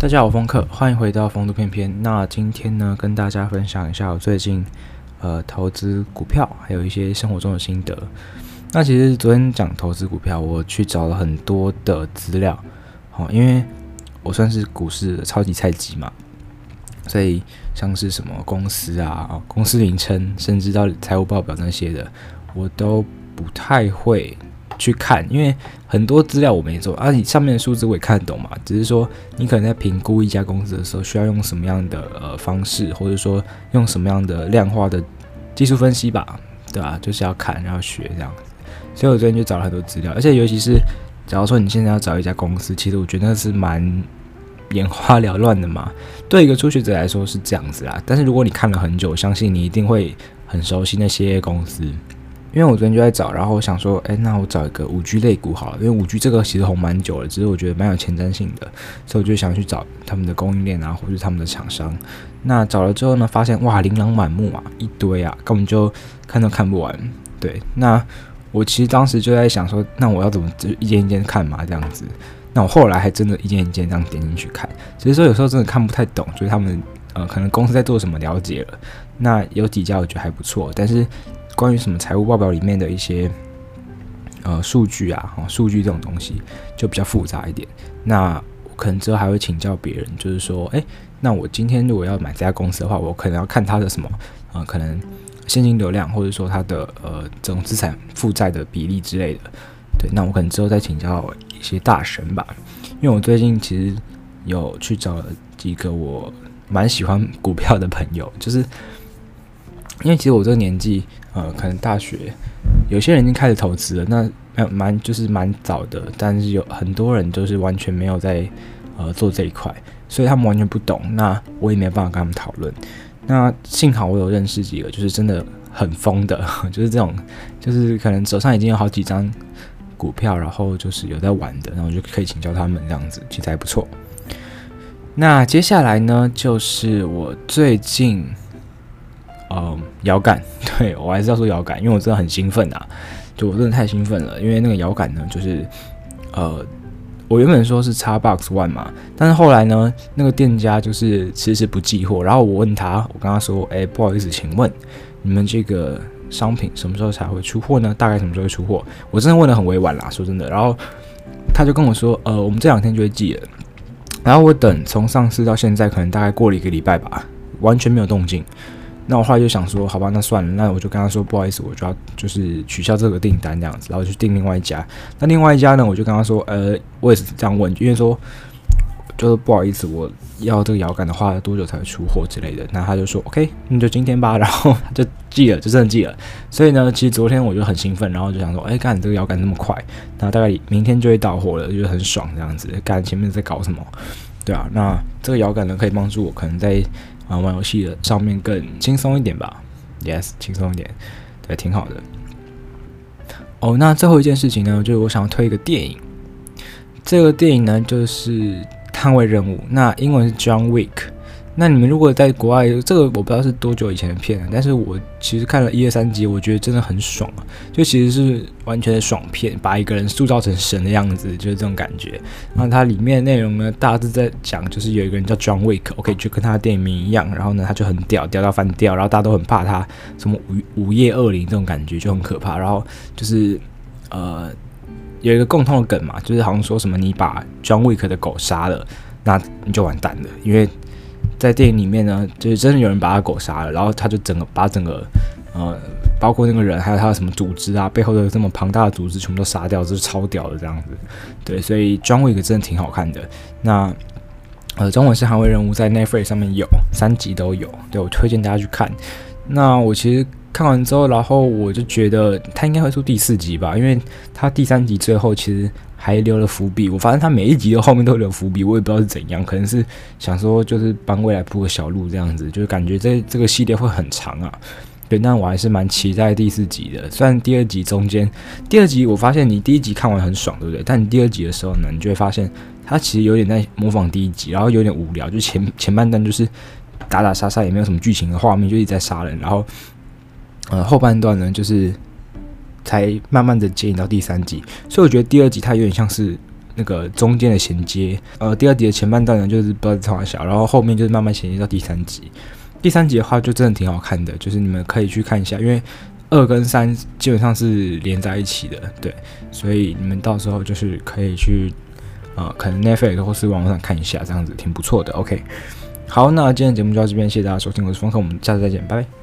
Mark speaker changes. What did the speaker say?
Speaker 1: 大家好，我风客，欢迎回到风度翩翩。那今天呢，跟大家分享一下我最近呃投资股票，还有一些生活中的心得。那其实昨天讲投资股票，我去找了很多的资料，好、因为我算是股市的超级菜鸡嘛，所以像是什么公司啊、公司名称，甚至到财务报表那些的，我都不太会。去看，因为很多资料我没做，而、啊、且上面的数字我也看得懂嘛。只是说你可能在评估一家公司的时候，需要用什么样的呃方式，或者说用什么样的量化的技术分析吧，对吧、啊？就是要看，然后学这样子。所以我最近就找了很多资料，而且尤其是假如说你现在要找一家公司，其实我觉得是蛮眼花缭乱的嘛。对一个初学者来说是这样子啦，但是如果你看了很久，相信你一定会很熟悉那些公司。因为我昨天就在找，然后我想说，哎，那我找一个五 G 类股好了，因为五 G 这个其实红蛮久了，只是我觉得蛮有前瞻性的，所以我就想去找他们的供应链啊，或者他们的厂商。那找了之后呢，发现哇，琳琅满目啊，一堆啊，根本就看都看不完。对，那我其实当时就在想说，那我要怎么就一间一间看嘛，这样子。那我后来还真的一件一件这样点进去看，只是说有时候真的看不太懂，就是他们呃，可能公司在做什么了解了。那有几家我觉得还不错，但是。关于什么财务报表里面的一些呃数据啊，哦，数据这种东西就比较复杂一点。那我可能之后还会请教别人，就是说，哎，那我今天如果要买这家公司的话，我可能要看它的什么啊，可能现金流量，或者说它的呃这种资产负债的比例之类的。对，那我可能之后再请教一些大神吧。因为我最近其实有去找几个我蛮喜欢股票的朋友，就是因为其实我这个年纪。呃，可能大学有些人已经开始投资了，那蛮蛮就是蛮早的，但是有很多人就是完全没有在呃做这一块，所以他们完全不懂，那我也没办法跟他们讨论。那幸好我有认识几个，就是真的很疯的，就是这种，就是可能手上已经有好几张股票，然后就是有在玩的，然后就可以请教他们这样子，其实还不错。那接下来呢，就是我最近。嗯，摇杆，对，我还是要说摇杆，因为我真的很兴奋啊！就我真的太兴奋了，因为那个摇杆呢，就是呃，我原本说是 Xbox One 嘛，但是后来呢，那个店家就是迟迟不寄货，然后我问他，我跟他说，哎，不好意思，请问你们这个商品什么时候才会出货呢？大概什么时候会出货？我真的问得很委婉啦，说真的，然后他就跟我说，呃，我们这两天就会寄了，然后我等从上市到现在，可能大概过了一个礼拜吧，完全没有动静。那我后来就想说，好吧，那算了，那我就跟他说，不好意思，我就要就是取消这个订单这样子，然后去订另外一家。那另外一家呢，我就跟他说，呃，我也是这样问，因为说就是不好意思，我要这个摇杆的话，多久才会出货之类的。那他就说，OK，那就今天吧，然后就寄了，就真的寄了。所以呢，其实昨天我就很兴奋，然后就想说，哎，干，你这个摇杆那么快，那大概明天就会到货了，就很爽这样子。干，前面在搞什么？对啊，那这个摇杆呢，可以帮助我可能在。啊，玩游戏的上面更轻松一点吧？Yes，轻松一点，对，挺好的。哦，那最后一件事情呢，就是我想要推一个电影。这个电影呢，就是《捍卫任务》，那英文是 John Wick。那你们如果在国外，这个我不知道是多久以前的片，但是我其实看了一二三集，我觉得真的很爽啊，就其实是完全的爽片，把一个人塑造成神的样子，就是这种感觉。然后它里面的内容呢，大致在讲，就是有一个人叫 John Wick，OK，就跟他的电影名一样，然后呢，他就很屌，屌到翻掉，然后大家都很怕他，什么午午夜恶灵这种感觉就很可怕。然后就是呃，有一个共通的梗嘛，就是好像说什么你把 John Wick 的狗杀了，那你就完蛋了，因为。在电影里面呢，就是真的有人把他狗杀了，然后他就整个把整个，呃，包括那个人还有他的什么组织啊，背后的这么庞大的组织全部都杀掉，这是超屌的这样子。对，所以《John Wick》真的挺好看的。那呃，中文是《捍卫任务》在 Netflix 上面有三集都有，对，我推荐大家去看。那我其实看完之后，然后我就觉得他应该会出第四集吧，因为他第三集最后其实。还留了伏笔，我发现他每一集的后面都留伏笔，我也不知道是怎样，可能是想说就是帮未来铺个小路这样子，就是感觉这这个系列会很长啊。对，但我还是蛮期待第四集的。虽然第二集中间，第二集我发现你第一集看完很爽，对不对？但你第二集的时候呢，你就会发现他其实有点在模仿第一集，然后有点无聊，就前前半段就是打打杀杀，也没有什么剧情的画面，就一直在杀人，然后呃后半段呢就是。才慢慢的接引到第三集，所以我觉得第二集它有点像是那个中间的衔接。呃，第二集的前半段呢，就是不知道在从小，然后后面就是慢慢衔接到第三集。第三集的话，就真的挺好看的，就是你们可以去看一下，因为二跟三基本上是连在一起的，对，所以你们到时候就是可以去，呃，可能 Netflix 或是网络上看一下，这样子挺不错的。OK，好，那今天节目就到这边，谢谢大家收听，我是峰克，我们下次再见，拜拜。